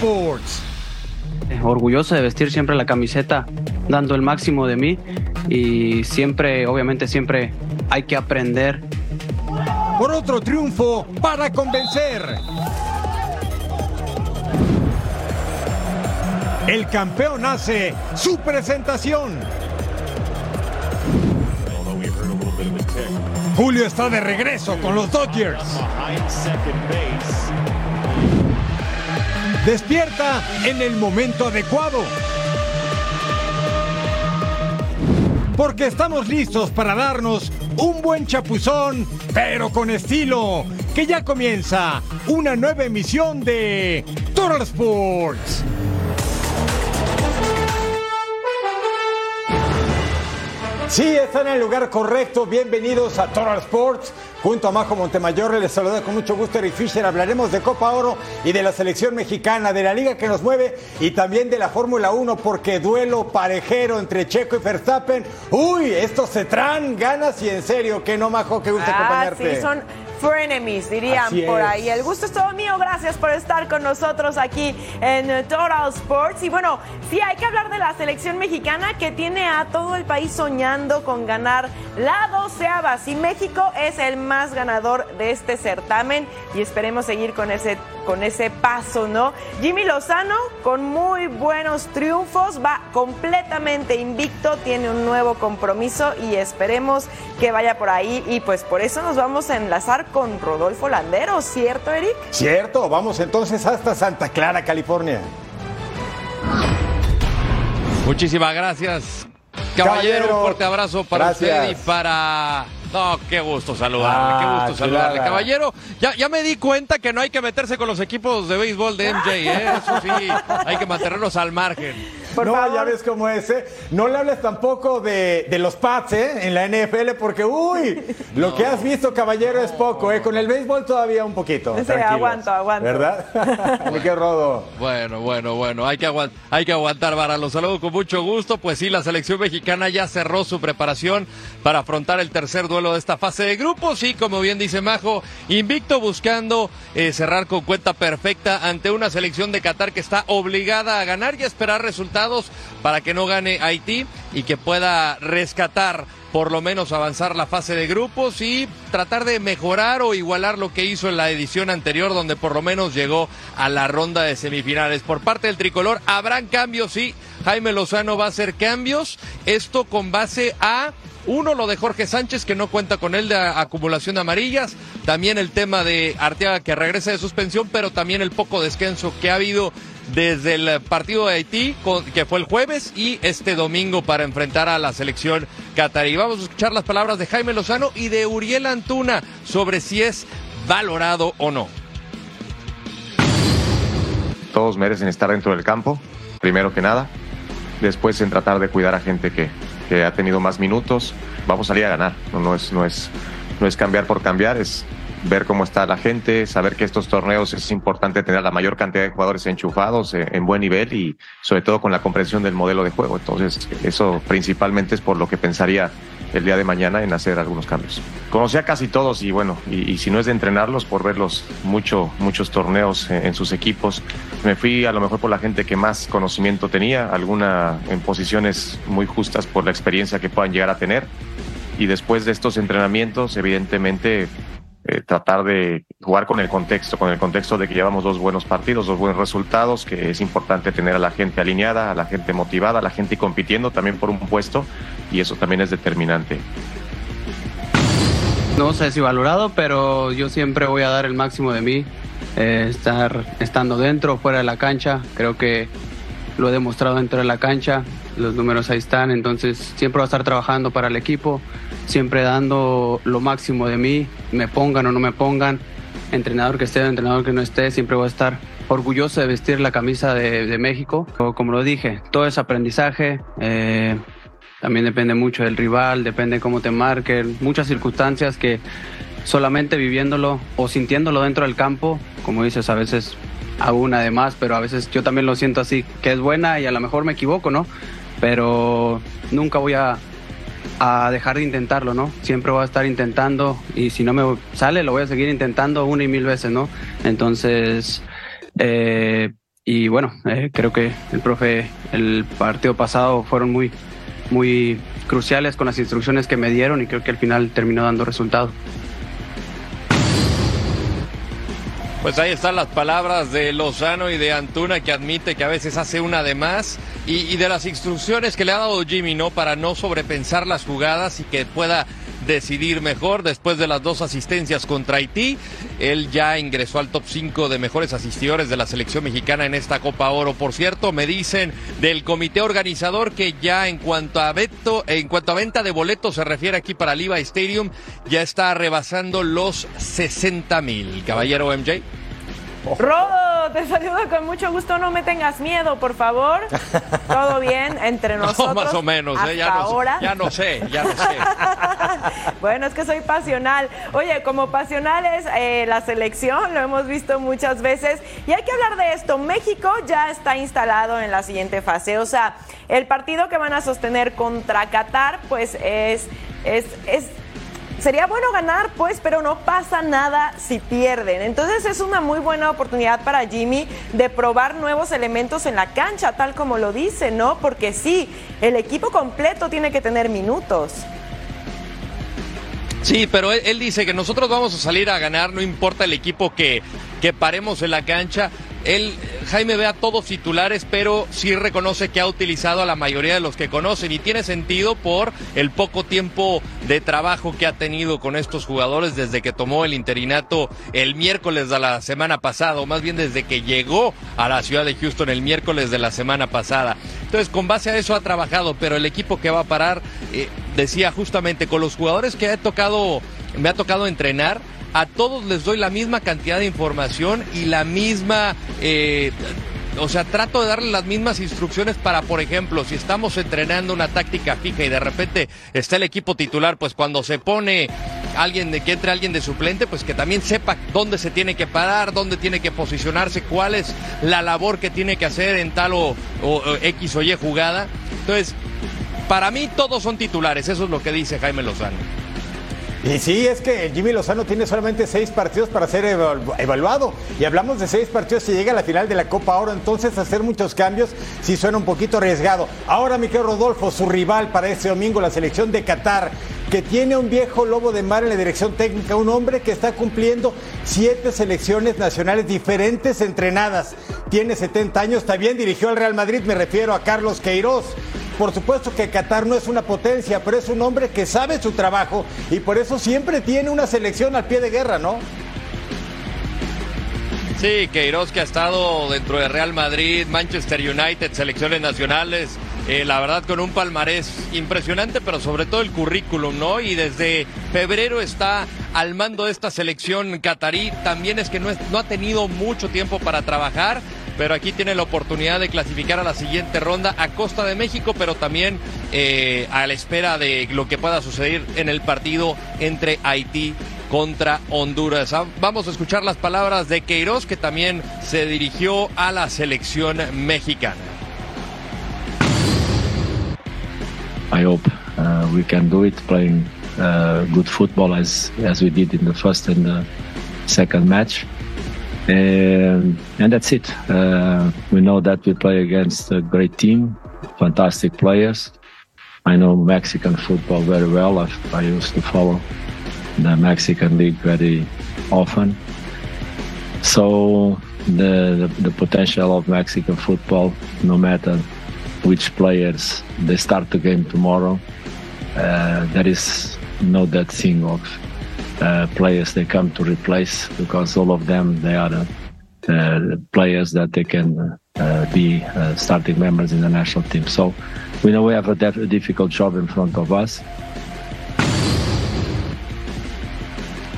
Sports. Orgulloso de vestir siempre la camiseta, dando el máximo de mí y siempre, obviamente siempre hay que aprender. Por otro triunfo para convencer. El campeón hace su presentación. Julio está de regreso con los Dodgers. Despierta en el momento adecuado. Porque estamos listos para darnos un buen chapuzón, pero con estilo. Que ya comienza una nueva emisión de Total Sports. Sí, están en el lugar correcto. Bienvenidos a Total Sports. Junto a Majo Montemayor les saluda con mucho gusto Eric Fisher. Hablaremos de Copa Oro y de la selección mexicana, de la liga que nos mueve y también de la Fórmula 1 porque duelo parejero entre Checo y Verstappen. Uy, estos se traen ganas y en serio, que no Majo, que gusto ah, acompañarte. Sí, son frenemies, dirían por ahí. El gusto es todo mío. Gracias por estar con nosotros aquí en Total Sports. Y bueno, sí, hay que hablar de la selección mexicana que tiene a todo el país soñando con ganar la doceava. Si México es el más ganador de este certamen y esperemos seguir con ese con ese paso, ¿no? Jimmy Lozano con muy buenos triunfos, va completamente invicto, tiene un nuevo compromiso y esperemos que vaya por ahí y pues por eso nos vamos a enlazar con Rodolfo Landero, ¿cierto, Eric? Cierto, vamos entonces hasta Santa Clara, California. Muchísimas gracias, caballero. Caballero. Un fuerte abrazo para Gracias. usted y para. No, qué gusto saludarle, Ah, qué gusto saludarle. chulada. Caballero, ya, ya me di cuenta que no hay que meterse con los equipos de béisbol de MJ, ¿eh? Eso sí, hay que mantenerlos al margen. Por no, favor. ya ves cómo es, ¿eh? No le hables tampoco de, de los Pats, ¿eh? En la NFL, porque, uy, lo que has visto, caballero, es poco, ¿eh? Con el béisbol todavía un poquito. Sí, tranquilos. aguanto, aguanto. ¿Verdad? Qué rodo. Bueno, bueno, bueno, hay que, aguant- hay que aguantar, Vara. Los saludo con mucho gusto. Pues sí, la selección mexicana ya cerró su preparación para afrontar el tercer duelo de esta fase de grupos. Y como bien dice Majo, invicto buscando eh, cerrar con cuenta perfecta ante una selección de Qatar que está obligada a ganar y a esperar resultados para que no gane Haití y que pueda rescatar por lo menos avanzar la fase de grupos y tratar de mejorar o igualar lo que hizo en la edición anterior, donde por lo menos llegó a la ronda de semifinales. Por parte del tricolor, habrán cambios, sí. Jaime Lozano va a hacer cambios. Esto con base a. Uno, lo de Jorge Sánchez, que no cuenta con él de acumulación de amarillas. También el tema de Arteaga, que regresa de suspensión, pero también el poco descanso que ha habido desde el partido de Haití, que fue el jueves, y este domingo para enfrentar a la selección catarí. Vamos a escuchar las palabras de Jaime Lozano y de Uriel Antuna sobre si es valorado o no. Todos merecen estar dentro del campo, primero que nada. Después en tratar de cuidar a gente que, que ha tenido más minutos. Vamos a salir a ganar. No, no es, no, es, no es cambiar por cambiar, es ver cómo está la gente, saber que estos torneos es importante tener la mayor cantidad de jugadores enchufados eh, en buen nivel y sobre todo con la comprensión del modelo de juego. Entonces, eso principalmente es por lo que pensaría el día de mañana en hacer algunos cambios. Conocí a casi todos y bueno, y, si no es de entrenarlos, por verlos mucho, muchos torneos en, en sus equipos, me fui a lo mejor por la gente que más conocimiento tenía, alguna en posiciones muy justas por la experiencia que puedan llegar a tener. Y después de estos entrenamientos, evidentemente, eh, tratar de jugar con el contexto, con el contexto de que llevamos dos buenos partidos, dos buenos resultados, que es importante tener a la gente alineada, a la gente motivada, a la gente compitiendo también por un puesto, y eso también es determinante. No sé si valorado, pero yo siempre voy a dar el máximo de mí. eh, estar estando dentro, fuera de la cancha. Creo que lo he demostrado dentro de la cancha. Los números ahí están. Entonces siempre voy a estar trabajando para el equipo. Siempre dando lo máximo de mí. Me pongan o no me pongan. Entrenador que esté, entrenador que no esté. Siempre voy a estar orgulloso de vestir la camisa de, de México. Como lo dije, todo es aprendizaje. eh, también depende mucho del rival, depende cómo te marquen, muchas circunstancias que solamente viviéndolo o sintiéndolo dentro del campo, como dices, a veces hago una de más, pero a veces yo también lo siento así, que es buena y a lo mejor me equivoco, ¿no? Pero nunca voy a, a dejar de intentarlo, ¿no? Siempre voy a estar intentando y si no me sale, lo voy a seguir intentando una y mil veces, ¿no? Entonces, eh, y bueno, eh, creo que el profe, el partido pasado fueron muy, muy cruciales con las instrucciones que me dieron y creo que al final terminó dando resultado. Pues ahí están las palabras de Lozano y de Antuna que admite que a veces hace una de más y, de las instrucciones que le ha dado Jimmy, ¿no? Para no sobrepensar las jugadas y que pueda decidir mejor después de las dos asistencias contra Haití. Él ya ingresó al top 5 de mejores asistidores de la selección mexicana en esta Copa Oro. Por cierto, me dicen del comité organizador que ya en cuanto a venta de boletos se refiere aquí para Liva Stadium, ya está rebasando los 60 mil. Caballero MJ. Te saludo con mucho gusto. No me tengas miedo, por favor. Todo bien entre nosotros. No, más o menos, hasta ¿eh? ya, no, ahora. ya no sé, ya no sé. bueno, es que soy pasional. Oye, como pasional es eh, la selección, lo hemos visto muchas veces. Y hay que hablar de esto. México ya está instalado en la siguiente fase. O sea, el partido que van a sostener contra Qatar, pues es, es, es sería bueno ganar, pues, pero no pasa nada si pierden. Entonces es una muy buena oportunidad para Jimmy de probar nuevos elementos en la cancha, tal como lo dice, ¿no? Porque sí, el equipo completo tiene que tener minutos. Sí, pero él, dice que nosotros vamos a salir a ganar, no importa el equipo que, que paremos en la cancha. Él, Jaime ve a todos titulares, pero sí reconoce que ha utilizado a la mayoría de los que conocen y tiene sentido por el poco tiempo de trabajo que ha tenido con estos jugadores desde que tomó el interinato el miércoles de la semana pasada, o más bien desde que llegó a la ciudad de Houston el miércoles de la semana pasada. Entonces, con base a eso ha trabajado, pero el equipo que va a parar, eh, decía justamente, con los jugadores que tocado, me ha tocado entrenar, a todos les doy la misma cantidad de información y la misma... Eh, o sea, trato de darle las mismas instrucciones para, por ejemplo, si estamos entrenando una táctica fija y de repente está el equipo titular, pues cuando se pone alguien de que entre alguien de suplente, pues que también sepa dónde se tiene que parar, dónde tiene que posicionarse, cuál es la labor que tiene que hacer en tal o, o, o X o Y jugada. Entonces, para mí todos son titulares, eso es lo que dice Jaime Lozano. Y sí, es que Jimmy Lozano tiene solamente seis partidos para ser evaluado. Y hablamos de seis partidos si llega a la final de la Copa Oro. Entonces, hacer muchos cambios sí suena un poquito arriesgado. Ahora, Miquel Rodolfo, su rival para este domingo, la selección de Qatar, que tiene un viejo lobo de mar en la dirección técnica, un hombre que está cumpliendo siete selecciones nacionales diferentes entrenadas. Tiene 70 años, también dirigió al Real Madrid, me refiero a Carlos Queiroz. Por supuesto que Qatar no es una potencia, pero es un hombre que sabe su trabajo y por eso siempre tiene una selección al pie de guerra, ¿no? Sí, Queiroz que ha estado dentro de Real Madrid, Manchester United, selecciones nacionales, eh, la verdad con un palmarés impresionante, pero sobre todo el currículum, ¿no? Y desde febrero está al mando de esta selección catarí, también es que no, no ha tenido mucho tiempo para trabajar, pero aquí tiene la oportunidad de clasificar a la siguiente ronda a costa de México, pero también eh, a la espera de lo que pueda suceder en el partido entre Haití contra Honduras. Vamos a escuchar las palabras de Queiroz, que también se dirigió a la selección mexicana. I hope uh, we can do it, playing uh, good football as as we did in the first and the second match. And, and that's it. Uh, we know that we play against a great team, fantastic players. I know Mexican football very well. I, I used to follow the Mexican league very often. So the, the, the potential of Mexican football, no matter which players they start the game tomorrow, uh, there is no that thing of uh, players they come to replace because all of them they are uh, players that they can uh, be uh, starting members in the national team. So we know we have a, def- a difficult job in front of us.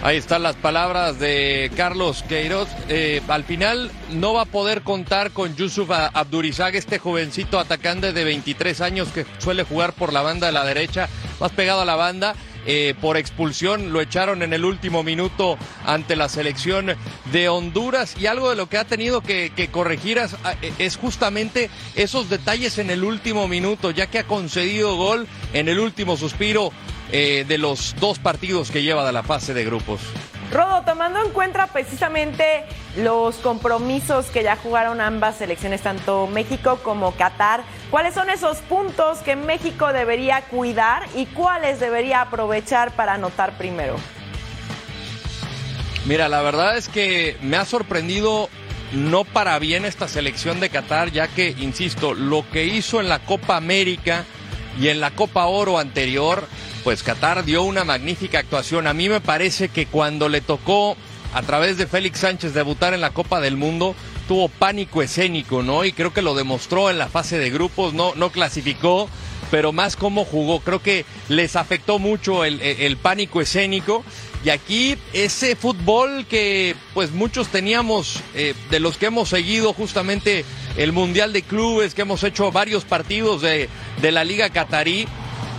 Ahí están las palabras de Carlos Queiroz. Eh, al final no va a poder contar con Yusuf Abdurizag, este jovencito atacante de 23 años que suele jugar por la banda de la derecha, más pegado a la banda. Eh, por expulsión lo echaron en el último minuto ante la selección de Honduras y algo de lo que ha tenido que, corregir es, es, justamente esos detalles en el último minuto, ya que ha concedido gol en el último suspiro eh, de los dos partidos que lleva de la fase de grupos. Rodo, Rodo, tomando en cuenta precisamente los compromisos que ya jugaron ambas selecciones, tanto México como Qatar, ¿cuáles son esos puntos que México debería cuidar y cuáles debería aprovechar para anotar primero? Mira, la verdad es que me ha sorprendido no para bien esta selección de Qatar, ya que, insisto, lo que hizo en la Copa América y en la Copa Oro anterior, pues Qatar dio una magnífica actuación. A mí me parece que cuando le tocó a través de Félix Sánchez debutar en la Copa del Mundo, tuvo pánico escénico, ¿no? Y creo que lo demostró en la fase de grupos, no, no clasificó, pero más cómo jugó. Creo que les afectó mucho el, pánico escénico y aquí ese fútbol que pues muchos teníamos, eh, de los que hemos seguido justamente el Mundial de Clubes, que hemos hecho varios partidos de, de la Liga Catarí,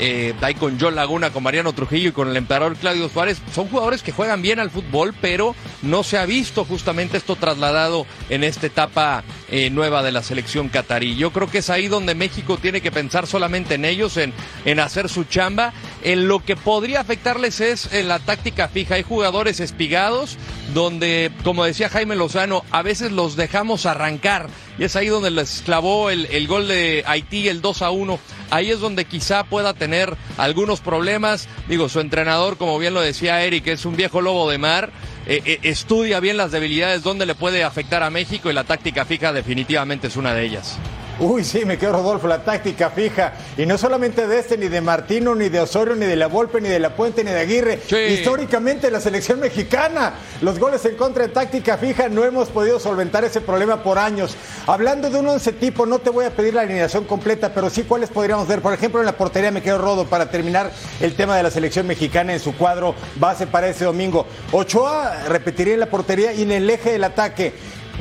eh, ahí con John Laguna, con Mariano Trujillo y con el emperador Claudio Suárez, son jugadores que juegan bien al fútbol, pero no se ha visto justamente esto trasladado en esta etapa eh, nueva de la selección catarí. Yo creo que es ahí donde México tiene que pensar solamente en ellos, en, en hacer su chamba. En lo que podría afectarles es en la táctica fija. Hay jugadores espigados donde, como decía Jaime Lozano, a veces los dejamos arrancar. Y es ahí donde les clavó el, el gol de Haití, el 2 a 1 ahí es donde quizá pueda tener algunos problemas. Digo, su entrenador, como bien lo decía Eric, es un viejo lobo de mar. Eh, eh, estudia bien las debilidades, donde le puede afectar a México y la táctica fija definitivamente es una de ellas. Uy, sí, me quedo Rodolfo, la táctica fija. Y no solamente de este, ni de Martino, ni de Osorio, ni de la Volpe, ni de la Puente, ni de Aguirre. Sí. Históricamente la selección mexicana, los goles en contra de táctica fija, no hemos podido solventar ese problema por años. Hablando de un once tipo, no te voy a pedir la alineación completa, pero sí cuáles podríamos ver. Por ejemplo, en la portería me quedo Rodo para terminar el tema de la selección mexicana en su cuadro base para ese domingo. Ochoa repetiría en la portería y en el eje del ataque.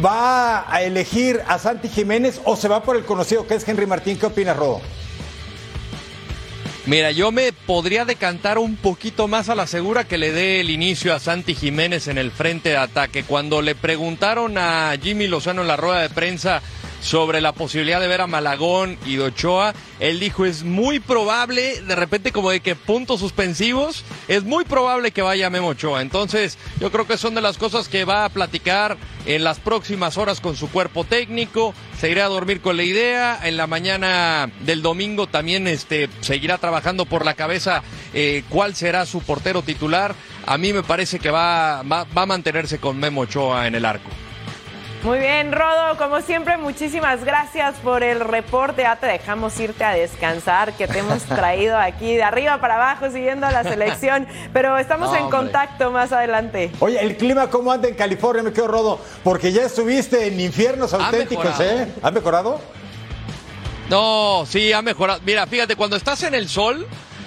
¿Va a elegir a Santi Jiménez o se va por el conocido que es Henry Martín? ¿Qué opinas, Rodo? Mira, yo me podría decantar un poquito más a la segura que le dé el inicio a Santi Jiménez en el frente de ataque. Cuando le preguntaron a Jimmy Lozano en la rueda de prensa sobre la posibilidad de ver a Malagón y de Ochoa, él dijo es muy probable, de repente como de que puntos suspensivos, es muy probable que vaya Memo Ochoa. Entonces yo creo que son de las cosas que va a platicar en las próximas horas con su cuerpo técnico, se irá a dormir con la idea, en la mañana del domingo también este, seguirá trabajando por la cabeza eh, cuál será su portero titular. A mí me parece que va, va, va a mantenerse con Memo Ochoa en el arco. Muy bien, Rodo, como siempre, muchísimas gracias por el reporte. Ya te dejamos irte a descansar, que te hemos traído aquí de arriba para abajo siguiendo a la selección, pero estamos No, en hombre. contacto más adelante. Oye, el clima, ¿cómo anda en California? Me quedo Rodo, porque ya estuviste en infiernos auténticos, mejorado. ¿eh? ¿Ha mejorado? No, sí, ha mejorado. Mira, fíjate, cuando estás en el sol,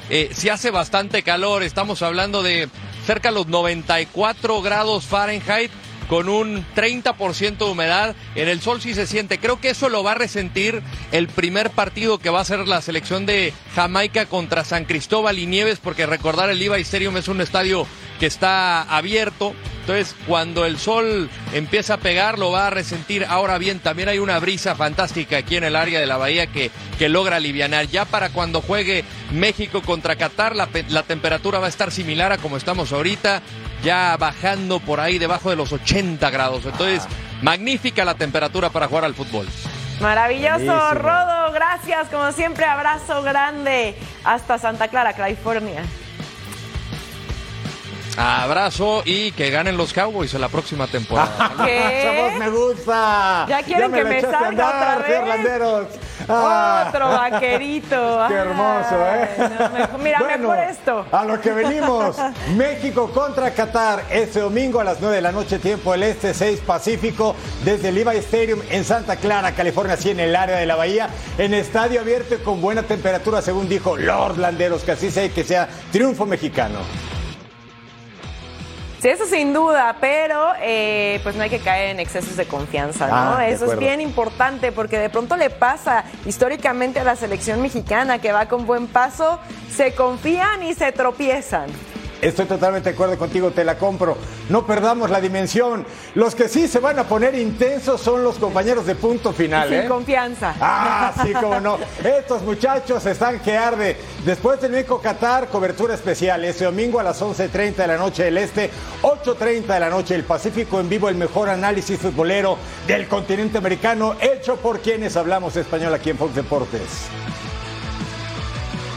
eh, sí hace bastante calor. Estamos hablando de cerca de los 94 grados Fahrenheit con un 30% de humedad. En el sol sí se siente. Creo que eso lo va a resentir el primer partido que va a ser la selección de Jamaica contra San Cristóbal y Nieves, porque recordar el Levi Stadium es un estadio que está abierto. Entonces, cuando el sol empieza a pegar, lo va a resentir. Ahora bien, también hay una brisa fantástica aquí en el área de la bahía que, que logra alivianar. Ya para cuando juegue México contra Qatar, la, la temperatura va a estar similar a como estamos ahorita, ya bajando por ahí debajo de los 80 grados. Entonces, magnífica la temperatura para jugar al fútbol. Maravilloso, Buenísimo. Rodo, gracias, como siempre, abrazo grande hasta Santa Clara, California. Abrazo y que ganen los Cowboys en la próxima temporada. ¿Qué? Me gusta. ¿Ya quieren que la me salga andar, otra vez? Fiorlanderos. Ah. Otro vaquerito. Qué hermoso, ¿eh? Ay, no, mejor- mira, Bueno, mejor esto. A lo que venimos. México contra Qatar este domingo a las 9 de la noche, tiempo del Este, 6 Pacífico, desde el Levi Stadium en Santa Clara, California, así en el área de la Bahía, en estadio abierto y con buena temperatura, según dijo Lord Landeros, que así sea y que sea triunfo mexicano. Sí, eso sin duda, pero eh, pues no hay que caer en excesos de confianza, ¿no? Ah, eso es bien importante porque de pronto le pasa históricamente a la selección mexicana que va con buen paso, se confían y se tropiezan. Estoy totalmente de acuerdo contigo, te la compro. No perdamos la dimensión. Los que sí se van a poner intensos son los compañeros de punto final. Sin ¿eh? confianza. Ah, sí, cómo no. Estos muchachos están que arde. Después del México Qatar, cobertura especial. Este domingo a las 11.30 de la noche del Este, 8.30 de la noche del Pacífico. En vivo el mejor análisis futbolero del continente americano, hecho por quienes hablamos español aquí en Fox Deportes.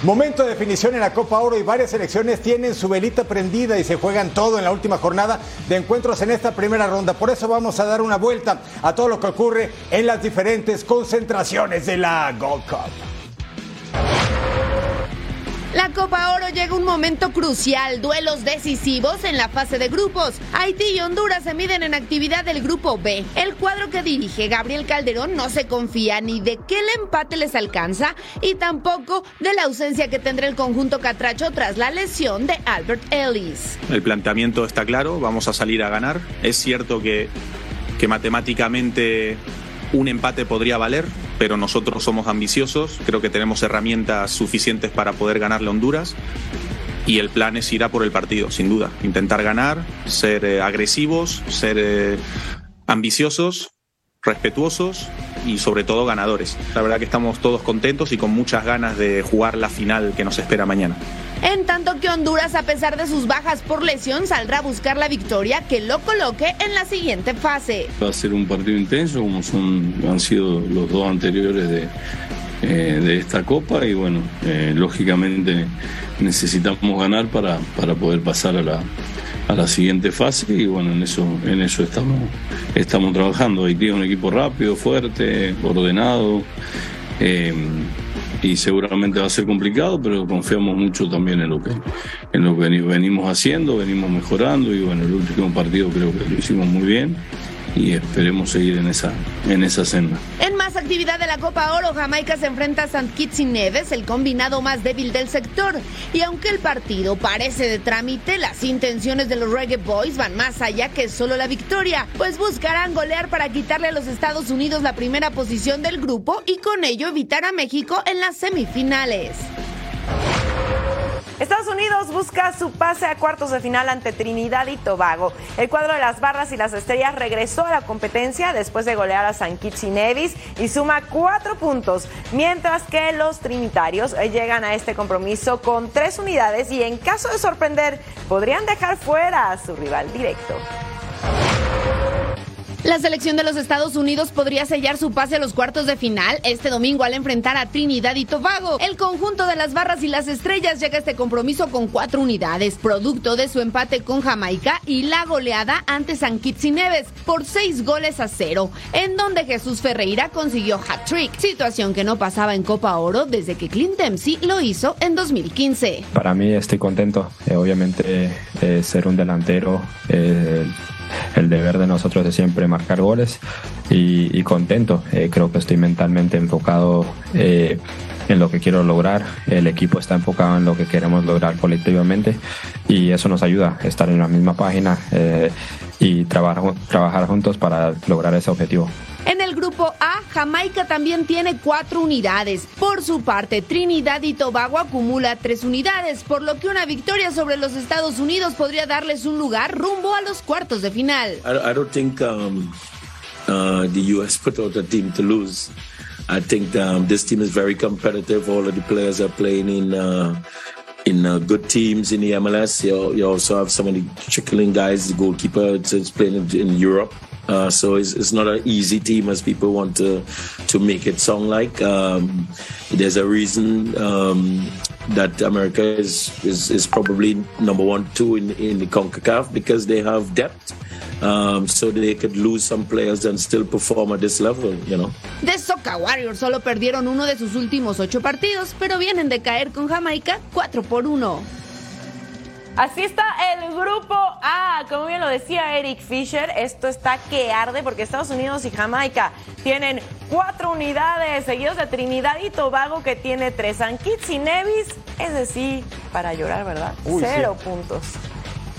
Momento de definición en la Copa Oro y varias selecciones tienen su velita prendida y se juegan todo en la última jornada de encuentros en esta primera ronda. Por eso vamos a dar una vuelta a todo lo que ocurre en las diferentes concentraciones de la Gold Cup. La Copa Oro llega un momento crucial, duelos decisivos en la fase de grupos. Haití y Honduras se miden en actividad del grupo B. El cuadro que dirige Gabriel Calderón no se confía ni de que el empate les alcanza y tampoco de la ausencia que tendrá el conjunto catracho tras la lesión de Albert Ellis. El planteamiento está claro, vamos a salir a ganar. Es cierto que, que matemáticamente un empate podría valer, pero nosotros somos ambiciosos, creo que tenemos herramientas suficientes para poder ganarle a Honduras y el plan es ir a por el partido, sin duda, intentar ganar, ser eh, agresivos, ser eh, ambiciosos, respetuosos y sobre todo ganadores. La verdad que estamos todos contentos y con muchas ganas de jugar la final que nos espera mañana. En tanto que Honduras, a pesar de sus bajas por lesión, saldrá a buscar la victoria que lo coloque en la siguiente fase. Va a ser un partido intenso, como han sido los dos anteriores de, eh, de esta Copa, y bueno, eh, lógicamente necesitamos ganar para, para poder pasar a la, a la siguiente fase y bueno, en eso, en eso estamos, estamos trabajando. Haití es un equipo rápido, fuerte, ordenado. eh, y seguramente va a ser complicado, pero confiamos mucho también en lo que, en lo que veni- venimos haciendo, venimos mejorando y bueno, el último partido creo que lo hicimos muy bien y esperemos seguir en esa, en esa senda. En más actividad de la Copa Oro, Jamaica se enfrenta a St. Kitts y Neves, el combinado más débil del sector. Y aunque el partido parece de trámite, las intenciones de los Reggae Boys van más allá que solo la victoria, pues buscarán golear para quitarle a los Estados Unidos la primera posición del grupo y con ello evitar a México en las semifinales. Estados Unidos busca su pase a cuartos de final ante Trinidad y Tobago. El cuadro de las barras y las estrellas regresó a la competencia después de golear a San Kitts y Nevis y suma cuatro puntos, mientras que los trinitarios eh, llegan a este compromiso con tres unidades y en caso de sorprender podrían dejar fuera a su rival directo. La selección de los Estados Unidos podría sellar su pase a los cuartos de final este domingo al enfrentar a Trinidad y Tobago. El conjunto de las barras y las estrellas llega a este compromiso con cuatro unidades, producto de su empate con Jamaica y la goleada ante San Kitts y Neves por seis goles a cero, en donde Jesús Ferreira consiguió hat-trick, situación que no pasaba en Copa Oro desde que Clint Dempsey lo hizo en 2015. Para mí estoy contento. Eh, obviamente eh, ser un delantero, eh, el deber de nosotros es siempre marcar goles y, contento. Eh, creo que estoy mentalmente enfocado eh, en lo que quiero lograr. El equipo está enfocado en lo que queremos lograr colectivamente y eso nos ayuda a estar en la misma página eh, y trabajar, trabajar juntos para lograr ese objetivo. En el grupo A, Jamaica también tiene cuatro unidades. Por su parte, Trinidad y Tobago acumula tres unidades, por lo que una victoria sobre los Estados Unidos podría darles un lugar rumbo a los cuartos de final. I, I don't think um, uh, the U.S. put out a team to lose. I think um, this team is very competitive. All of the players are playing in uh, in uh, good teams in the MLS. You, you also have some of the trickling guys. The goalkeeper is playing in, in Europe. Uh, so it's, it's not an easy team as people want to to make it sound like. Um, there's a reason um, that America is, is is probably number one, two in in the Concacaf because they have depth. Um, so they could lose some players and still perform at this level, you know. The Soca Warriors solo perdieron uno de sus últimos ocho partidos, pero vienen de caer con Jamaica 4 por 1. Así está el grupo A. Como bien lo decía Eric Fisher, esto está que arde porque Estados Unidos y Jamaica tienen cuatro unidades, seguidos de Trinidad y Tobago que tiene tres. San Kitts y Nevis, es decir, para llorar, ¿verdad? Uy, Cero puntos.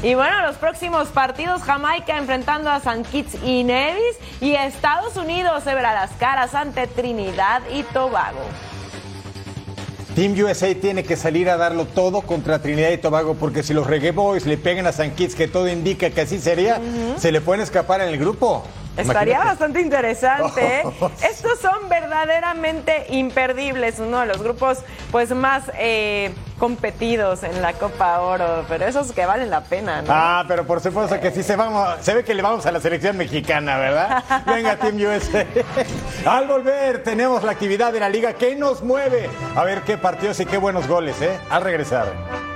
Y bueno, los próximos partidos, Jamaica enfrentando a San Kitts y Nevis y Estados Unidos se verá las caras ante Trinidad y Tobago. Team USA tiene que salir a darlo todo contra Trinidad y Tobago, porque si los Reggae Boys le pegan a San Kitts, que todo indica que así sería, se le pueden escapar en el grupo. Estaría Imagínate. bastante interesante. ¿eh? Estos son verdaderamente imperdibles, uno de los grupos pues más eh, competidos en la Copa Oro, pero esos que valen la pena, ¿no? Ah, pero por supuesto que sí se vamos, se ve que le vamos a la selección mexicana, ¿verdad? Venga, Team USA. Al volver tenemos la actividad de la liga que nos mueve. A ver qué partidos y qué buenos goles, ¿eh? Al regresar.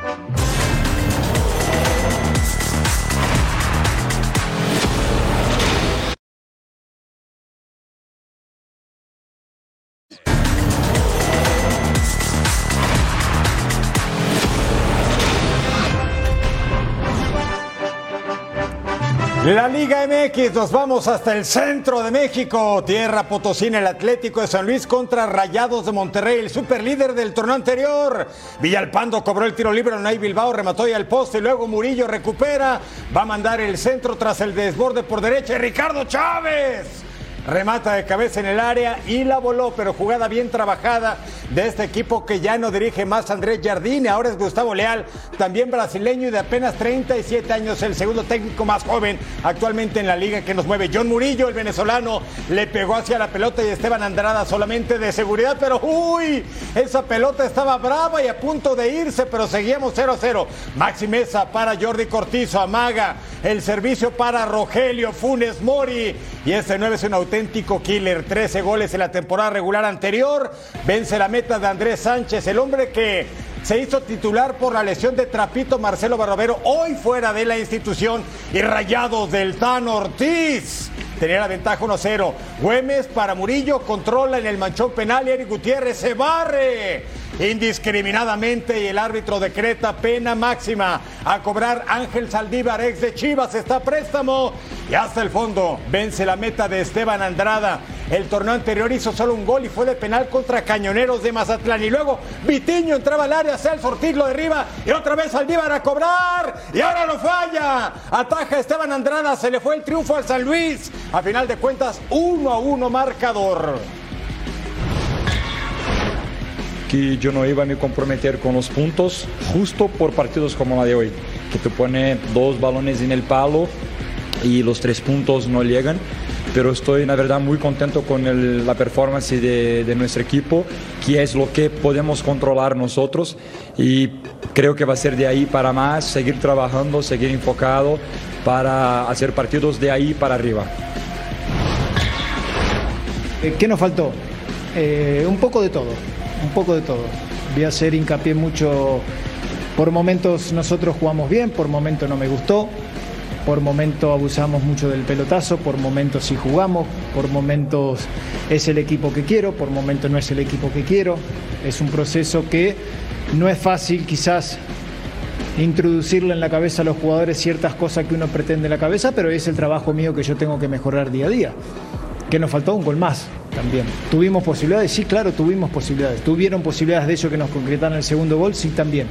La Liga MX, nos vamos hasta el centro de México. Tierra Potosina, el Atlético de San Luis contra Rayados de Monterrey, el superlíder del torneo anterior. Villalpando cobró el tiro libre, Nay Bilbao remató y al poste, y luego Murillo recupera. Va a mandar el centro tras el desborde por derecha. Ricardo Chávez remata de cabeza en el área y la voló, pero jugada bien trabajada de este equipo que ya no dirige más Andrés Jardine, ahora es Gustavo Leal, también brasileño y de apenas 37 años, el segundo técnico más joven actualmente en la liga que nos mueve. John Murillo, el venezolano, le pegó hacia la pelota y Esteban Andrada solamente de seguridad, pero uy, esa pelota estaba brava y a punto de irse, pero seguíamos 0 a 0. Maxi Mesa para Jordi Cortizo, amaga el servicio para Rogelio Funes Mori y este 9 es un auténtico killer, 13 goles en la temporada regular anterior, vence la meta de Andrés Sánchez, el hombre que se hizo titular por la lesión de Trapito Marcelo Barrovero, hoy fuera de la institución y rayados del Tano Ortiz. Tenía la ventaja 1-0. Güemes para Murillo, controla en el manchón penal y Eric Gutiérrez se barre indiscriminadamente y el árbitro decreta pena máxima a cobrar Ángel Saldívar, ex de Chivas, está préstamo y hasta el fondo vence la meta de Esteban Andrada. El torneo anterior hizo solo un gol y fue de penal contra Cañoneros de Mazatlán. Y luego Vitiño entraba al área, Celso Ortiz lo derriba y otra vez Saldívar a cobrar. Y ahora lo falla. Ataja Esteban Andrada, se le fue el triunfo al San Luis. A final de cuentas, uno a uno marcador. que yo no iba a me comprometer con los puntos justo por partidos como la de hoy, que te pone dos balones en el palo y los tres puntos no llegan. Pero estoy, la verdad, muy contento con la performance de, de nuestro equipo, que es lo que podemos controlar nosotros. Y creo que va a ser de ahí para más, seguir trabajando, seguir enfocado para hacer partidos de ahí para arriba. Eh, ¿Qué nos faltó? Eh, un poco de todo, un poco de todo. Voy a hacer hincapié mucho, por momentos nosotros jugamos bien, por momentos no me gustó, por momentos abusamos mucho del pelotazo, por momentos sí jugamos, por momentos es el equipo que quiero, por momentos no es el equipo que quiero. Es un proceso que no es fácil quizás introducirle en la cabeza a los jugadores ciertas cosas que uno pretende en la cabeza, pero es el trabajo mío que yo tengo que mejorar día a día. Que nos faltó un gol más también. ¿Tuvimos posibilidades? Sí, claro, tuvimos posibilidades. ¿Tuvieron posibilidades de ellos que nos concretaran el segundo gol? Sí, también.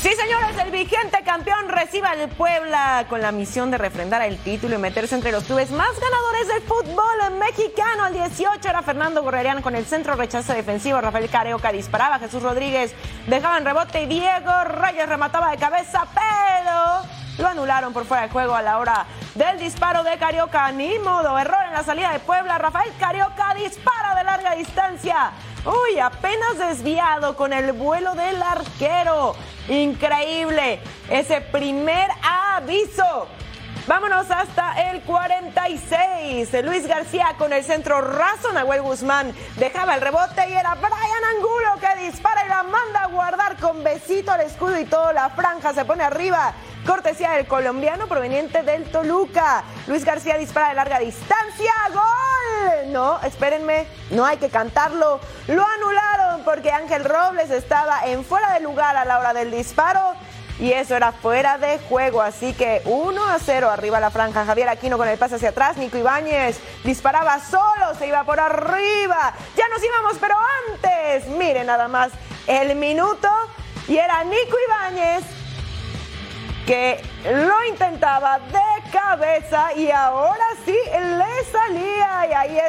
Sí, señores, el vigente campeón recibe al Puebla con la misión de refrendar el título y meterse entre los clubes más ganadores del fútbol mexicano. Al 18 era Fernando Gorrerian con el centro rechazo defensivo. Rafael Careoca disparaba, Jesús Rodríguez dejaba en rebote y Diego Reyes remataba de cabeza, pero lo anularon por fuera de juego a la hora del disparo de Carioca. Ni modo, error en la salida de Puebla. Rafael Carioca dispara de larga distancia. Uy, apenas desviado con el vuelo del arquero. Increíble ese primer aviso. Vámonos hasta el 46. Luis García con el centro raso. Nahuel Guzmán dejaba el rebote y era Brian Angulo que dispara y la manda a guardar con besito al escudo y todo. La franja se pone arriba. Cortesía del colombiano proveniente del Toluca. Luis García dispara de larga distancia. ¡Gol! No, espérenme, no hay que cantarlo. Lo anularon porque Ángel Robles estaba en fuera de lugar a la hora del disparo. Y eso era fuera de juego, así que 1 a 0 arriba la franja. Javier Aquino con el pase hacia atrás. Nico Ibáñez disparaba solo, se iba por arriba. Ya nos íbamos, pero antes, miren nada más el minuto. Y era Nico Ibáñez que lo intentaba de cabeza y ahora sí le salía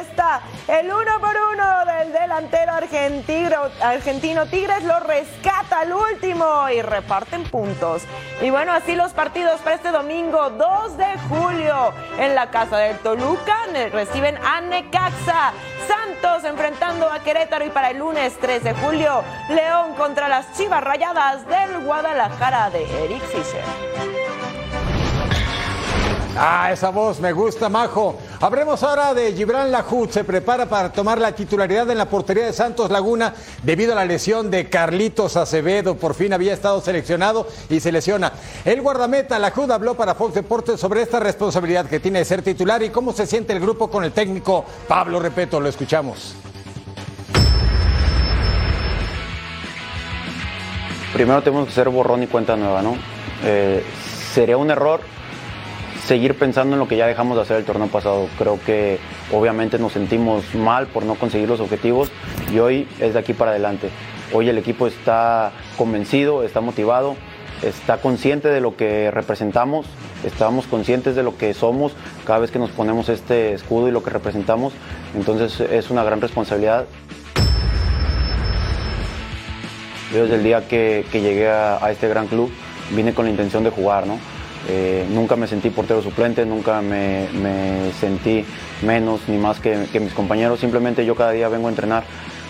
está el uno por uno del delantero argentino, argentino Tigres lo rescata al último y reparten puntos. Y bueno, así los partidos para este domingo 2 de julio en la casa del Toluca reciben a Necaxa. Santos enfrentando a Querétaro y para el lunes 3 de julio León contra las Chivas Rayadas del Guadalajara de Eric Fischer. Ah, esa voz me gusta, Majo. Hablemos ahora de Gibran Lahoud. Se prepara para tomar la titularidad en la portería de Santos Laguna debido a la lesión de Carlitos Acevedo. Por fin había estado seleccionado y se lesiona. El guardameta Lahoud habló para Fox Deportes sobre esta responsabilidad que tiene de ser titular y cómo se siente el grupo con el técnico Pablo Repeto. Lo escuchamos. Primero tenemos que ser borrón y cuenta nueva, ¿no? Eh, sería un error seguir pensando en lo que ya dejamos de hacer el torneo pasado. Creo que obviamente nos sentimos mal por no conseguir los objetivos y hoy es de aquí para adelante. Hoy el equipo está convencido, está motivado, está consciente de lo que representamos, estamos conscientes de lo que somos cada vez que nos ponemos este escudo y lo que representamos. Entonces es una gran responsabilidad. Yo desde el día que, llegué a, a este gran club vine con la intención de jugar, ¿no? Eh, nunca me sentí portero suplente, nunca me, sentí menos ni más que, mis compañeros. Simplemente yo cada día vengo a entrenar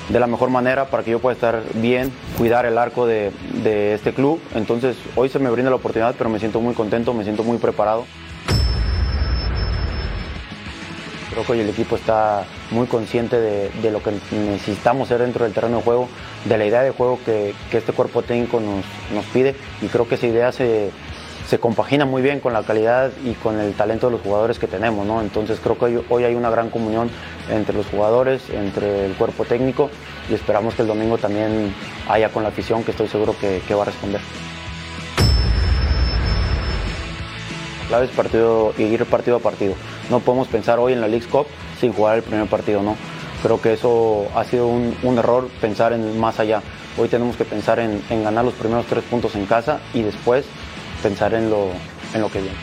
de la mejor manera para que yo pueda estar bien, cuidar el arco de, este club. Entonces hoy se me brinda la oportunidad, pero me siento muy contento, me siento muy preparado. Creo que hoy el equipo está muy consciente de, lo que necesitamos ser dentro del terreno de juego, de la idea de juego que, este cuerpo técnico nos, nos pide y creo que esa idea se, se compagina muy bien con la calidad y con el talento de los jugadores que tenemos, ¿no? Entonces creo que hoy, hay una gran comunión entre los jugadores, entre el cuerpo técnico y esperamos que el domingo también haya con la afición que estoy seguro que, va a responder. La clave es partido, ir partido a partido. No podemos pensar hoy en la League Cup sin jugar el primer partido, ¿no? Creo que eso ha sido un, error pensar en más allá. Hoy tenemos que pensar en, en ganar los primeros tres puntos en casa y después pensar en lo, en lo que viene.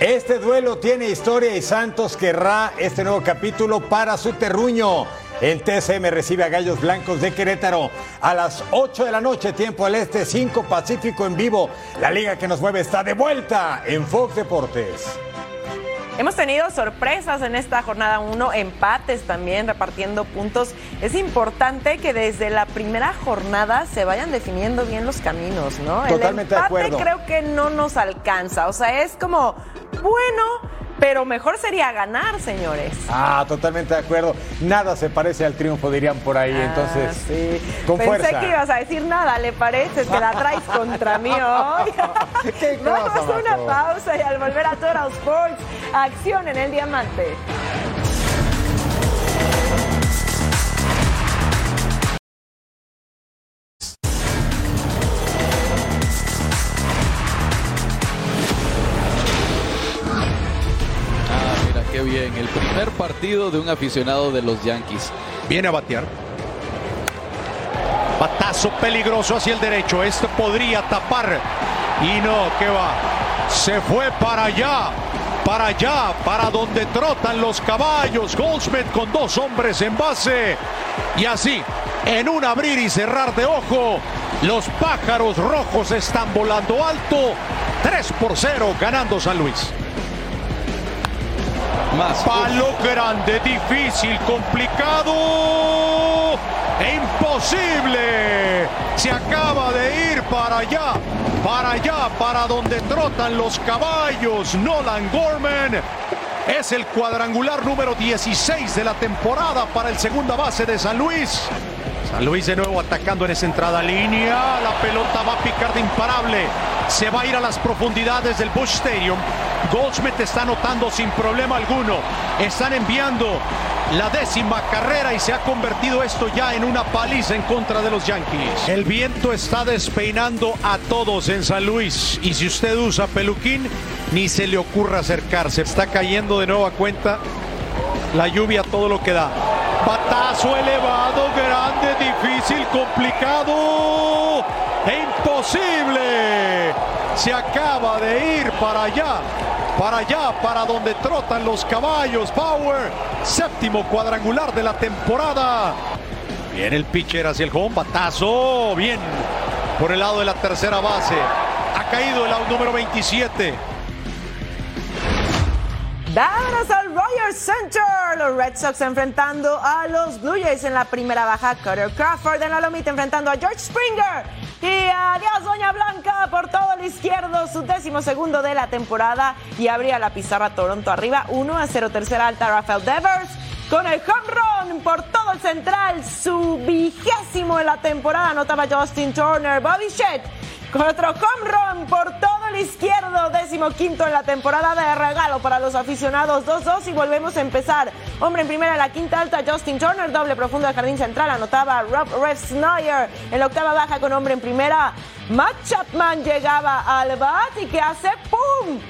Este duelo tiene historia y Santos querrá este nuevo capítulo para su terruño. El TSM recibe a Gallos Blancos de Querétaro a las 8 de la noche, tiempo al este, 5 Pacífico en vivo. La liga que nos mueve está de vuelta en Fox Deportes. Hemos tenido sorpresas en esta jornada 1, empates también, repartiendo puntos. Es importante que desde la primera jornada se vayan definiendo bien los caminos, ¿no? Totalmente El empate de acuerdo. creo que no nos alcanza. O sea, es como, bueno, pero mejor sería ganar, señores. Ah, totalmente de acuerdo. Nada se parece al triunfo, dirían por ahí. Ah, Entonces, sí. con Pensé fuerza. que ibas a decir nada, ¿le parece? Que la traes contra mí hoy. ¿Qué cosa, Vamos a una pausa y al volver a Total Sports, acción en el diamante. Primer partido de un aficionado de los Yankees. Viene a batear. Batazo peligroso hacia el derecho. Esto podría tapar. Y no, que va. Se fue para allá. Para allá, para donde trotan los caballos. Goldsmith con dos hombres en base. Y así, en un abrir y cerrar de ojo, los pájaros rojos están volando alto. 3 por 0 ganando San Luis. Más. Palo grande, difícil, complicado e imposible. Se acaba de ir para allá, para allá, para donde trotan los caballos. Nolan Gorman es el cuadrangular número 16 de la temporada para el segunda base de San Luis. San Luis de nuevo atacando en esa entrada línea. La pelota va a picar de imparable. Se va a ir a las profundidades del Bush Stadium. Goldsmith está anotando sin problema alguno. Están enviando la décima carrera y se ha convertido esto ya en una paliza en contra de los Yankees. El viento está despeinando a todos en San Luis. Y si usted usa peluquín, ni se le ocurra acercarse. Está cayendo de nueva cuenta la lluvia todo lo que da. Batazo elevado, grande, difícil, complicado imposible. se acaba de ir para allá, para allá, para donde trotan los caballos. Power, séptimo cuadrangular de la temporada. Viene el pitcher hacia el home, batazo, bien, por el lado de la tercera base. Ha caído el out número 27. Vámonos al Rogers Center. Los Red Sox enfrentando a los Blue Jays en la primera baja. Cutter Crawford en la lomita enfrentando a George Springer. Y adiós, Doña Blanca, por todo el izquierdo, su décimo segundo de la temporada. Y abría la pizarra Toronto arriba, 1 a 0, tercera alta, Rafael Devers. Con el home run por todo el central, su vigésimo en la temporada, anotaba Justin Turner. Bobby Shedd con otro home run por todo el izquierdo, décimo quinto en la temporada de regalo para los aficionados. 2-2 y volvemos a empezar. Hombre en primera, la quinta alta, Justin Turner, doble profundo del jardín central, anotaba Rob Refsnyder. En la octava baja con hombre en primera, Matt Chapman llegaba al bat y que hace ¡pum!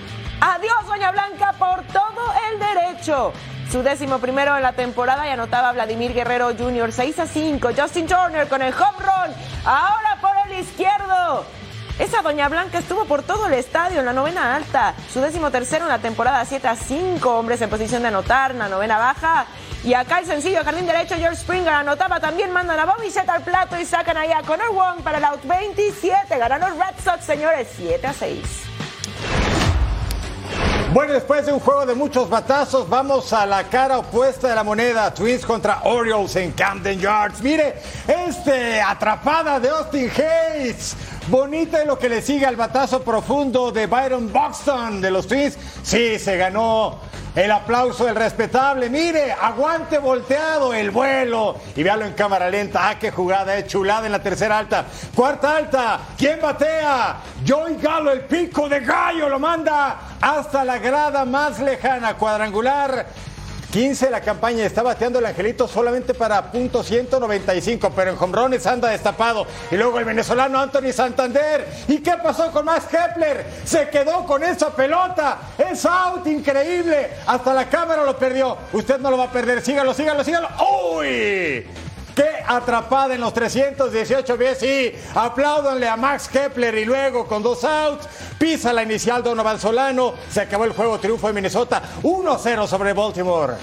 Adiós, Doña Blanca, por todo el derecho. Su décimo primero en la temporada y anotaba Vladimir Guerrero Jr. 6 a 5. Justin Turner con el home run. Ahora por el izquierdo. Esa Doña Blanca estuvo por todo el estadio en la novena alta. Su décimo tercero en la temporada 7 a 5. Hombres en posición de anotar en la novena baja. Y acá el sencillo jardín derecho, George Springer anotaba también, mandan a Bobby Sett al plato y sacan ahí a Connor Wong para el out 27. Ganan los Red Sox, señores, 7 a 6. Bueno, después de un juego de muchos batazos, vamos a la cara opuesta de la moneda. Twins contra Orioles en Camden Yards. Mire, este atrapada de Austin Hayes. Bonita y lo que le sigue al batazo profundo de Byron Buxton de los Twins. Sí, se ganó el aplauso del respetable. Mire, aguante volteado el vuelo. Y véalo en cámara lenta. Ah, qué jugada, eh, chulada en la tercera alta. Cuarta alta. ¿Quién batea? Joey Galo, el pico de gallo, lo manda hasta la grada más lejana, cuadrangular. 15 la campaña, está bateando el Angelito solamente para punto 195, pero en hombrones anda destapado. Y luego el venezolano Anthony Santander. ¿Y qué pasó con Max Kepler? Se quedó con esa pelota. Es out, increíble. Hasta la cámara lo perdió. Usted no lo va a perder. Sígalo, sígalo, sígalo. ¡Uy! ¡Qué atrapada en los 318 pies! Y a Max Kepler y luego con dos outs, pisa la inicial Donovan Solano. Se acabó el juego, triunfo de Minnesota, 1-0 sobre Baltimore.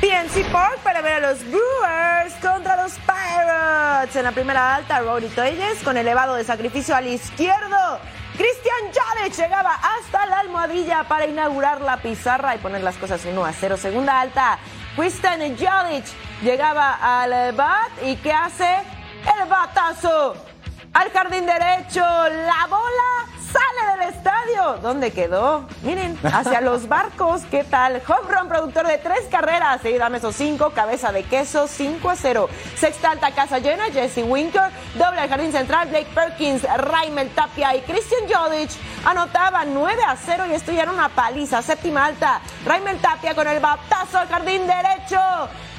PNC Park para ver a los Brewers contra los Pirates. En la primera alta, Rory Toyes con elevado de sacrificio al izquierdo. Christian Jalic llegaba hasta la almohadilla para inaugurar la pizarra y poner las cosas 1 a 0. Segunda alta, Christian Jalic llegaba al bat y ¿qué hace? El batazo al jardín derecho. La bola sale del estadio. ¿Dónde quedó? Miren, hacia los barcos. ¿Qué tal? Home productor de tres carreras. Sí, dame esos cinco. Cabeza de queso, 5 a 0. Sexta alta, casa llena. Jesse Winker. Doble al jardín central. Blake Perkins, Raimel Tapia y Christian Jodic anotaban 9 a 0 y esto ya era una paliza. Séptima alta. Raimel Tapia con el batazo al jardín derecho.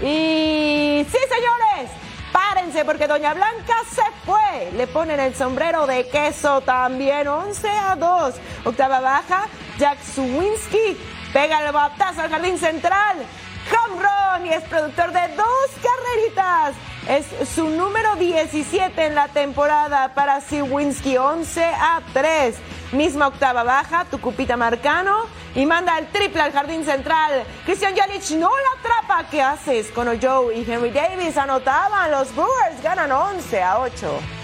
Y sí, señores. Párense porque Doña Blanca se fue. Le ponen el sombrero de queso también. 11 a 2. Octava baja. Jack Suwinski pega el batazo al jardín central. Home y es productor de dos carreritas. Es su número 17 en la temporada para Siwinski. 11 a 3. Misma octava baja, Tucupita Marcano y manda el triple al jardín central. Christian Jalic no la atrapa. ¿Qué haces? Con Joe y Henry Davis anotaban. Los Brewers ganan 11 a 8.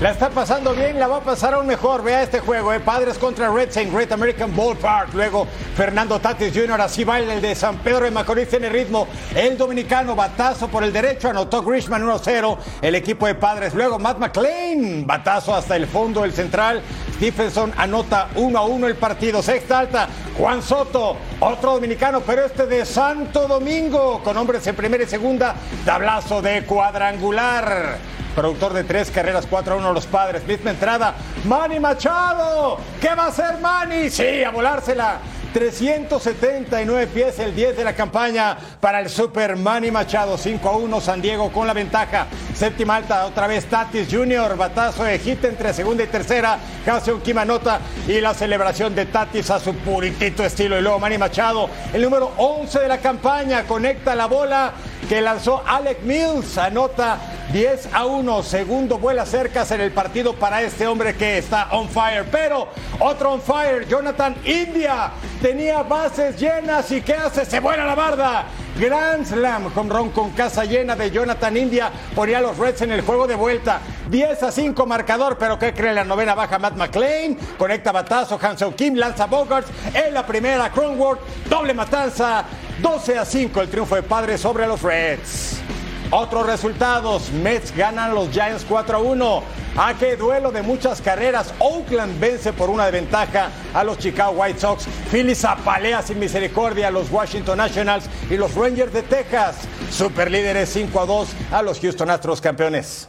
La está pasando bien, la va a pasar aún mejor. Vea este juego, ¿eh? Padres contra Reds en Great American Ballpark. Luego Fernando Tatis Jr. así baila el de San Pedro de Macorís en el ritmo. El dominicano, batazo por el derecho, anotó Grishman 1-0. El equipo de Padres. Luego Matt McLean, batazo hasta el fondo del central. Stephenson anota 1-1 el partido. Sexta alta, Juan Soto, otro dominicano, pero este de Santo Domingo, con hombres en primera y segunda. Tablazo de cuadrangular productor de tres carreras, 4 a 1 los padres. Misma entrada, Manny Machado. ¿Qué va a hacer Manny? Sí, a volársela. 379 pies, el 10 de la campaña para el Super Manny Machado. 5 a 1, San Diego con la ventaja. Séptima alta, otra vez Tatis Jr. Batazo de hit entre segunda y tercera. Jason Kimanota y la celebración de Tatis a su puritito estilo. Y luego Manny Machado, el número 11 de la campaña, conecta la bola que lanzó Alec Mills. Anota 10 a 1. Segundo vuela cercas en el partido para este hombre que está on fire. Pero otro on fire, Jonathan India. Tenía bases llenas y ¿qué hace? Se vuela la barda. Grand Slam, con ron con casa llena de Jonathan India. Ponía a los Reds en el juego de vuelta. 10 a 5 marcador, pero ¿qué cree? La novena baja Matt McLean. Conecta batazo, Hansel Kim, lanza Bogarts. En la primera, Cronworth. Doble matanza. 12 a 5 el triunfo de Padres sobre los Reds. Otros resultados, Mets ganan los Giants 4 a 1. ¿A qué duelo de muchas carreras? Oakland vence por una ventaja a los Chicago White Sox. Phillies apalea sin misericordia a los Washington Nationals y los Rangers de Texas. Superlíderes 5 a 2 a los Houston Astros campeones.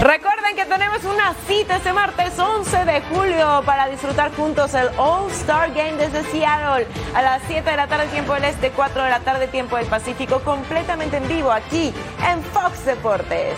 Recuerden que tenemos una cita este martes 11 de julio para disfrutar juntos el All Star Game desde Seattle a las 7 de la tarde tiempo del Este, 4 de la tarde tiempo del Pacífico, completamente en vivo aquí en Fox Deportes.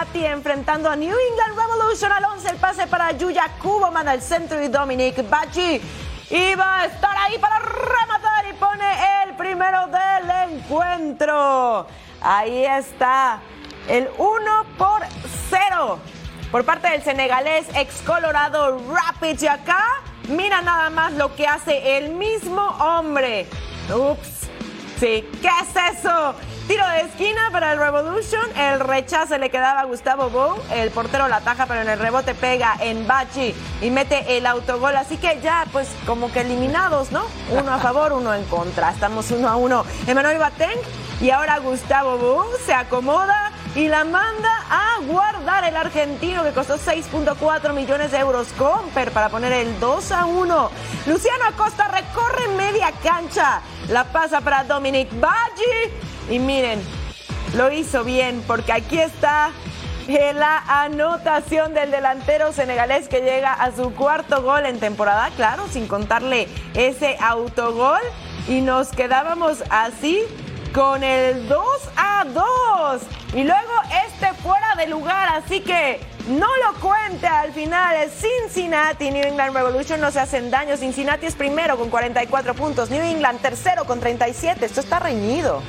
Enfrentando a New England Revolution al 11. El pase para Yuya Kuboman al centro y Dominic Bachi. Iba a estar ahí para rematar y pone el primero del encuentro. Ahí está. El 1 por 0 por parte del senegalés ex Colorado Rapids. Y acá, mira nada más lo que hace el mismo hombre. Ups. Sí, ¿qué es eso? Tiro de esquina para el Revolution. El rechazo le quedaba a Gustavo Bou. El portero la ataja, pero en el rebote pega en Bachi y mete el autogol. Así que ya, pues, como que eliminados, ¿no? Uno a favor, uno en contra. Estamos uno a uno. Emanuel Bateng y ahora Gustavo Bou se acomoda y la manda a guardar el argentino que costó 6.4 millones de euros. Comper para poner el 2 a 1. Luciano Acosta recorre media cancha. La pasa para Dominic Baggi. Y miren, lo hizo bien porque aquí está la anotación del delantero senegalés que llega a su cuarto gol en temporada, claro, sin contarle ese autogol. Y nos quedábamos así con el 2 a 2. Y luego este fuera de lugar, así que no lo cuente al final. Cincinnati, New England Revolution no se hacen daño. Cincinnati es primero con 44 puntos. New England tercero con 37. Esto está reñido.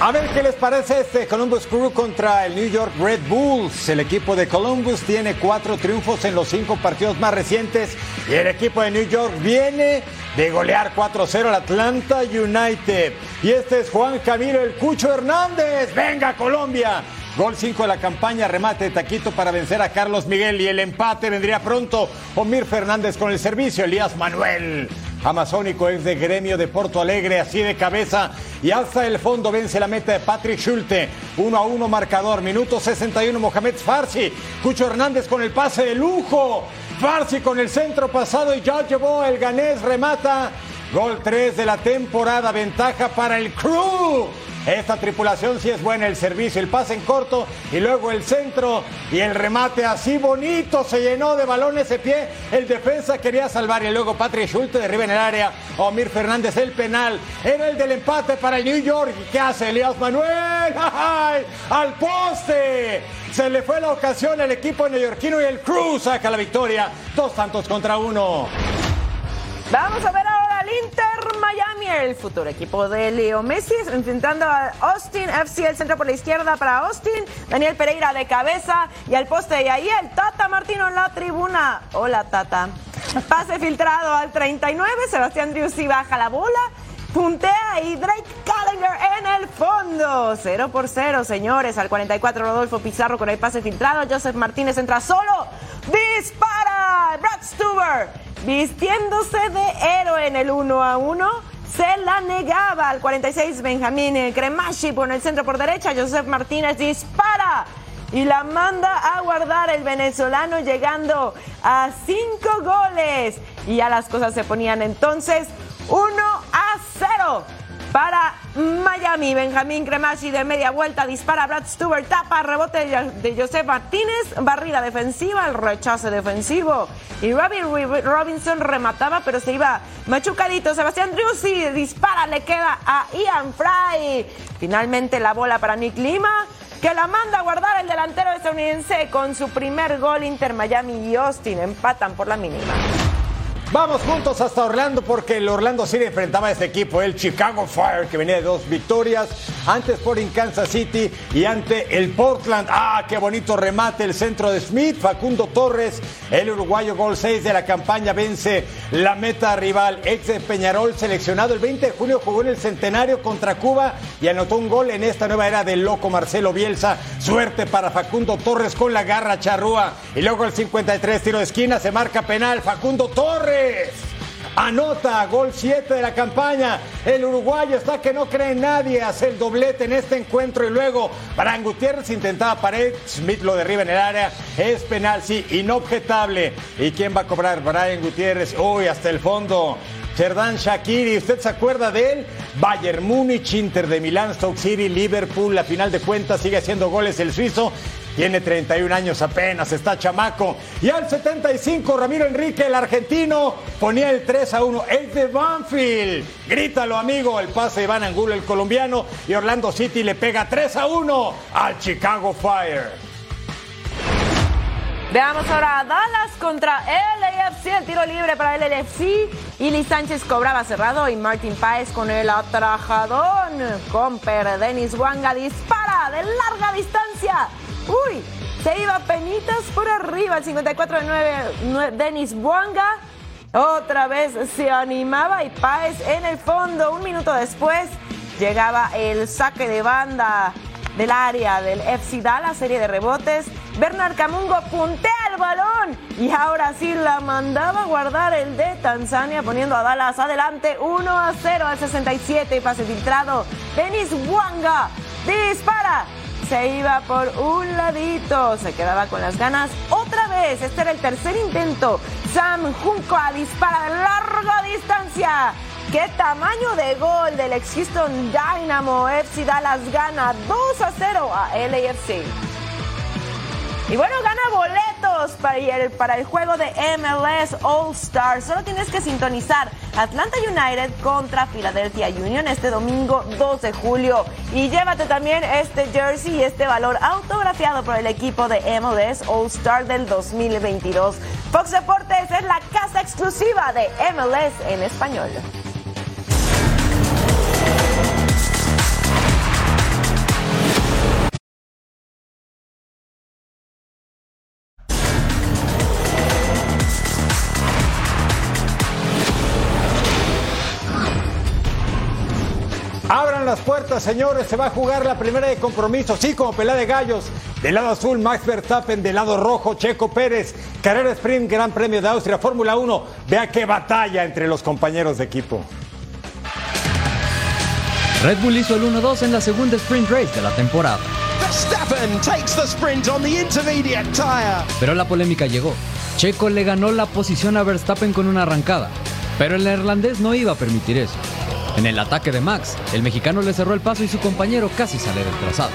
A ver qué les parece este Columbus Crew contra el New York Red Bulls. El equipo de Columbus tiene cuatro triunfos en los cinco partidos más recientes y el equipo de New York viene de golear 4-0 al Atlanta United. Y este es Juan Camilo el Cucho Hernández. Venga Colombia. Gol 5 de la campaña, remate de Taquito para vencer a Carlos Miguel y el empate vendría pronto. Omir Fernández con el servicio, Elías Manuel. Amazónico es de gremio de Porto Alegre, así de cabeza y hasta el fondo vence la meta de Patrick Schulte. 1 a 1 marcador, minuto 61 Mohamed Farsi. Cucho Hernández con el pase de lujo. Farsi con el centro pasado y ya llevó el ganés, remata. Gol 3 de la temporada, ventaja para el crew. Esta tripulación sí es buena, el servicio, el pase en corto y luego el centro y el remate así bonito, se llenó de balones de pie, el defensa quería salvar y luego Patrick Schulte derriba en el área, Omir Fernández el penal, era el del empate para el New York, ¿y qué hace Elías Manuel? ¡Al poste! Se le fue la ocasión al equipo neoyorquino y el Cruz saca la victoria, dos tantos contra uno. Vamos a ver ahora Inter Miami, el futuro equipo de Leo Messi, enfrentando a Austin FC, el centro por la izquierda para Austin, Daniel Pereira de cabeza y al poste y ahí el Tata Martino en la tribuna. Hola Tata. Pase filtrado al 39, Sebastián Driussi baja la bola. Puntea y Drake Callender en el fondo. 0 por 0, señores. Al 44, Rodolfo Pizarro con el pase filtrado. Joseph Martínez entra solo. ¡Dispara! Brad Stuber vistiéndose de héroe en el 1 a 1. Se la negaba al 46 Benjamín Cremashi por el centro por derecha. Joseph Martínez dispara y la manda a guardar el venezolano llegando a 5 goles. Y ya las cosas se ponían entonces 1 a 0 para Miami. Benjamín Cremasi de media vuelta dispara Brad Stewart, tapa, rebote de Joseph Martínez, barrida defensiva, el rechace defensivo. Y Robin Robinson remataba, pero se iba machucadito. Sebastián Driussi dispara, le queda a Ian Fry. Finalmente la bola para Nick Lima que la manda a guardar el delantero estadounidense con su primer gol Inter Miami y Austin empatan por la mínima. Vamos juntos hasta Orlando porque el Orlando City enfrentaba a este equipo, el Chicago Fire, que venía de dos victorias, antes por en Kansas City y ante el Portland. Ah, qué bonito remate el centro de Smith, Facundo Torres, el uruguayo gol 6 de la campaña vence la meta rival. Ex de Peñarol, seleccionado el 20 de junio, jugó en el Centenario contra Cuba y anotó un gol en esta nueva era del loco Marcelo Bielsa. Suerte para Facundo Torres con la garra charrúa. Y luego el 53 tiro de esquina, se marca penal, Facundo Torres Anota, gol 7 de la campaña. El uruguayo está que no cree nadie. Hace el doblete en este encuentro y luego Brian Gutiérrez intentaba pared. Smith lo derriba en el área. Es penal, sí, inobjetable. ¿Y quién va a cobrar? Brian Gutiérrez. Uy, hasta el fondo. Serdan Shakiri, ¿usted se acuerda de él? Bayern Múnich, Inter de Milán, Stoke City, Liverpool, la final de cuentas sigue haciendo goles el suizo tiene 31 años apenas, está chamaco. Y al 75, Ramiro Enrique, el argentino, ponía el 3 a 1. Es de Banfield. Grítalo, amigo. El pase de Van Angulo, el colombiano. Y Orlando City le pega 3 a 1 al Chicago Fire. Veamos ahora a Dallas contra LAFC, el tiro libre para el LAFC. Ili Sánchez cobraba cerrado y Martin Páez con el atrajadón. Comper Denis Wanga dispara de larga distancia Uy, se iba penitas por arriba. El 54 de 9, Denis Buanga. Otra vez se animaba y Páez en el fondo. Un minuto después llegaba el saque de banda del área del FC Dallas, serie de rebotes. Bernard Camungo puntea el balón y ahora sí la mandaba a guardar el de Tanzania, poniendo a Dallas adelante 1 a 0 al 67 y pase filtrado. Denis Wanga dispara se iba por un ladito, se quedaba con las ganas otra vez. Este era el tercer intento. Sam Junco a dispara de larga distancia. ¡Qué tamaño de gol del ex Houston Dynamo! FC Dallas gana 2 a 0 a LAFC. Y bueno, gana boletos para el, para el juego de MLS All Stars. Solo tienes que sintonizar Atlanta United contra Philadelphia Union este domingo 2 de julio. Y llévate también este jersey y este valor autografiado por el equipo de MLS All Star del 2022. Fox Deportes es la casa exclusiva de MLS en español. Puertas, señores. Se va a jugar la primera de compromiso. Sí, como pelea de gallos. Del lado azul, Max Verstappen. Del lado rojo, Checo Pérez. Carrera Sprint, Gran Premio de Austria, Fórmula 1. Vea qué batalla entre los compañeros de equipo. Red Bull hizo el 1-2 en la segunda sprint race de la temporada. Pero la polémica llegó. Checo le ganó la posición a Verstappen con una arrancada. Pero el neerlandés no iba a permitir eso. En el ataque de Max, el mexicano le cerró el paso y su compañero casi sale del trazado.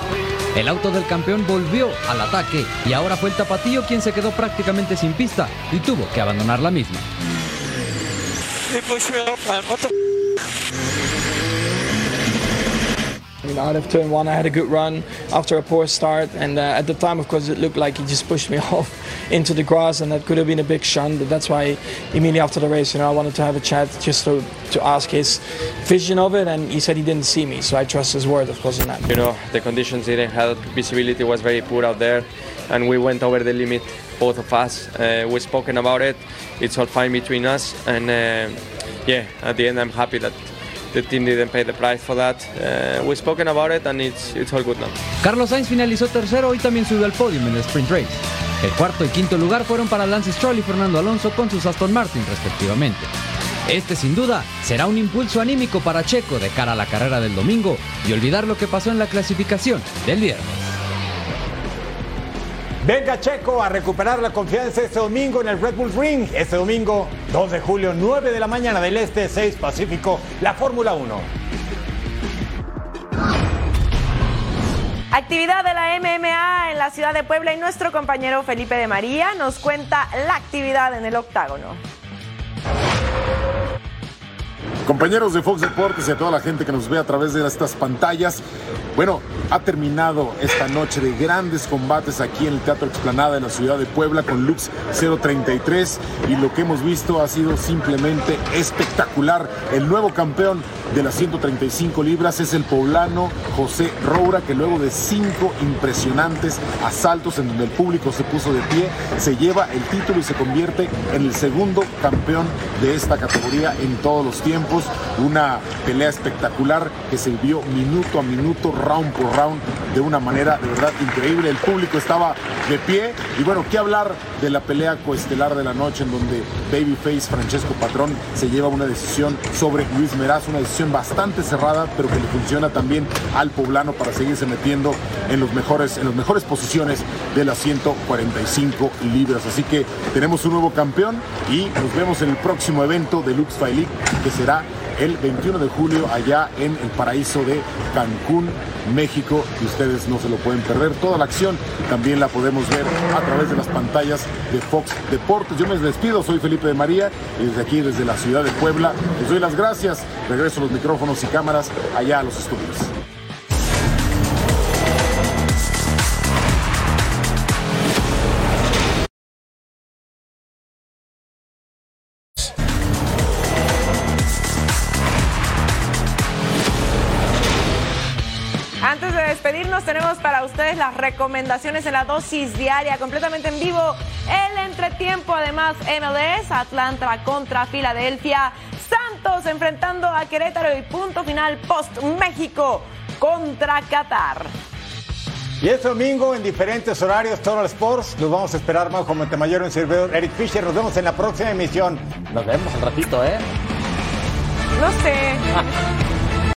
El auto del campeón volvió al ataque y ahora fue el tapatío quien se quedó prácticamente sin pista y tuvo que abandonar la misma. You know, out of turn one, I had a good run after a poor start, and uh, at the time, of course, it looked like he just pushed me off into the grass, and that could have been a big shunt. But that's why immediately after the race, you know, I wanted to have a chat just to to ask his vision of it, and he said he didn't see me, so I trust his word, of course, on that. You know, the conditions didn't help. visibility was very poor out there, and we went over the limit, both of us. Uh, we spoken about it. It's all fine between us, and uh, yeah, at the end, I'm happy that the team didn't pay the price for that. Uh, we've spoken about it and it's, it's all good now. Carlos Sainz finalizó tercero y también subió al podio en el sprint race. El cuarto y quinto lugar fueron para Lance Stroll y Fernando Alonso con sus Aston Martin respectivamente. Este sin duda será un impulso anímico para Checo de cara a la carrera del domingo y olvidar lo que pasó en la clasificación del viernes. Venga Checo a recuperar la confianza este domingo en el Red Bull Ring. Este domingo, 2 de julio, 9 de la mañana del Este, 6 Pacífico, la Fórmula 1. Actividad de la MMA en la ciudad de Puebla y nuestro compañero Felipe de María nos cuenta la actividad en el octágono. Compañeros de Fox Deportes y a toda la gente que nos ve a través de estas pantallas, bueno, ha terminado esta noche de grandes combates aquí en el Teatro Explanada de la ciudad de Puebla con Lux 033 y lo que hemos visto ha sido simplemente espectacular. El nuevo campeón de las 135 libras es el poblano José Roura que luego de cinco impresionantes asaltos en donde el público se puso de pie, se lleva el título y se convierte en el segundo campeón de esta categoría en todos los tiempos una pelea espectacular que se vio minuto a minuto, round por round, de una manera de verdad increíble. El público estaba de pie y bueno, qué hablar de la pelea coestelar de la noche en donde Babyface Francesco Patrón se lleva una decisión sobre Luis Meraz, una decisión bastante cerrada, pero que le funciona también al poblano para seguirse metiendo en los mejores, en las mejores posiciones de las 145 libras. Así que tenemos un nuevo campeón y nos vemos en el próximo evento de Lux Fight League que será el 21 de julio allá en el paraíso de Cancún, México, y ustedes no se lo pueden perder. Toda la acción también la podemos ver a través de las pantallas de Fox Deportes. Yo me despido, soy Felipe de María y desde aquí, desde la ciudad de Puebla, les doy las gracias. Regreso los micrófonos y cámaras allá a los estudios. Recomendaciones en la dosis diaria, completamente en vivo. El entretiempo, además, MLS, Atlanta contra Filadelfia, Santos enfrentando a Querétaro y punto final post México contra Qatar. Y es domingo en diferentes horarios, Total Sports. Los vamos a esperar, Majo Montemayor, un servidor Eric Fisher. Nos vemos en la próxima emisión. Nos vemos al ratito, ¿eh? No sé.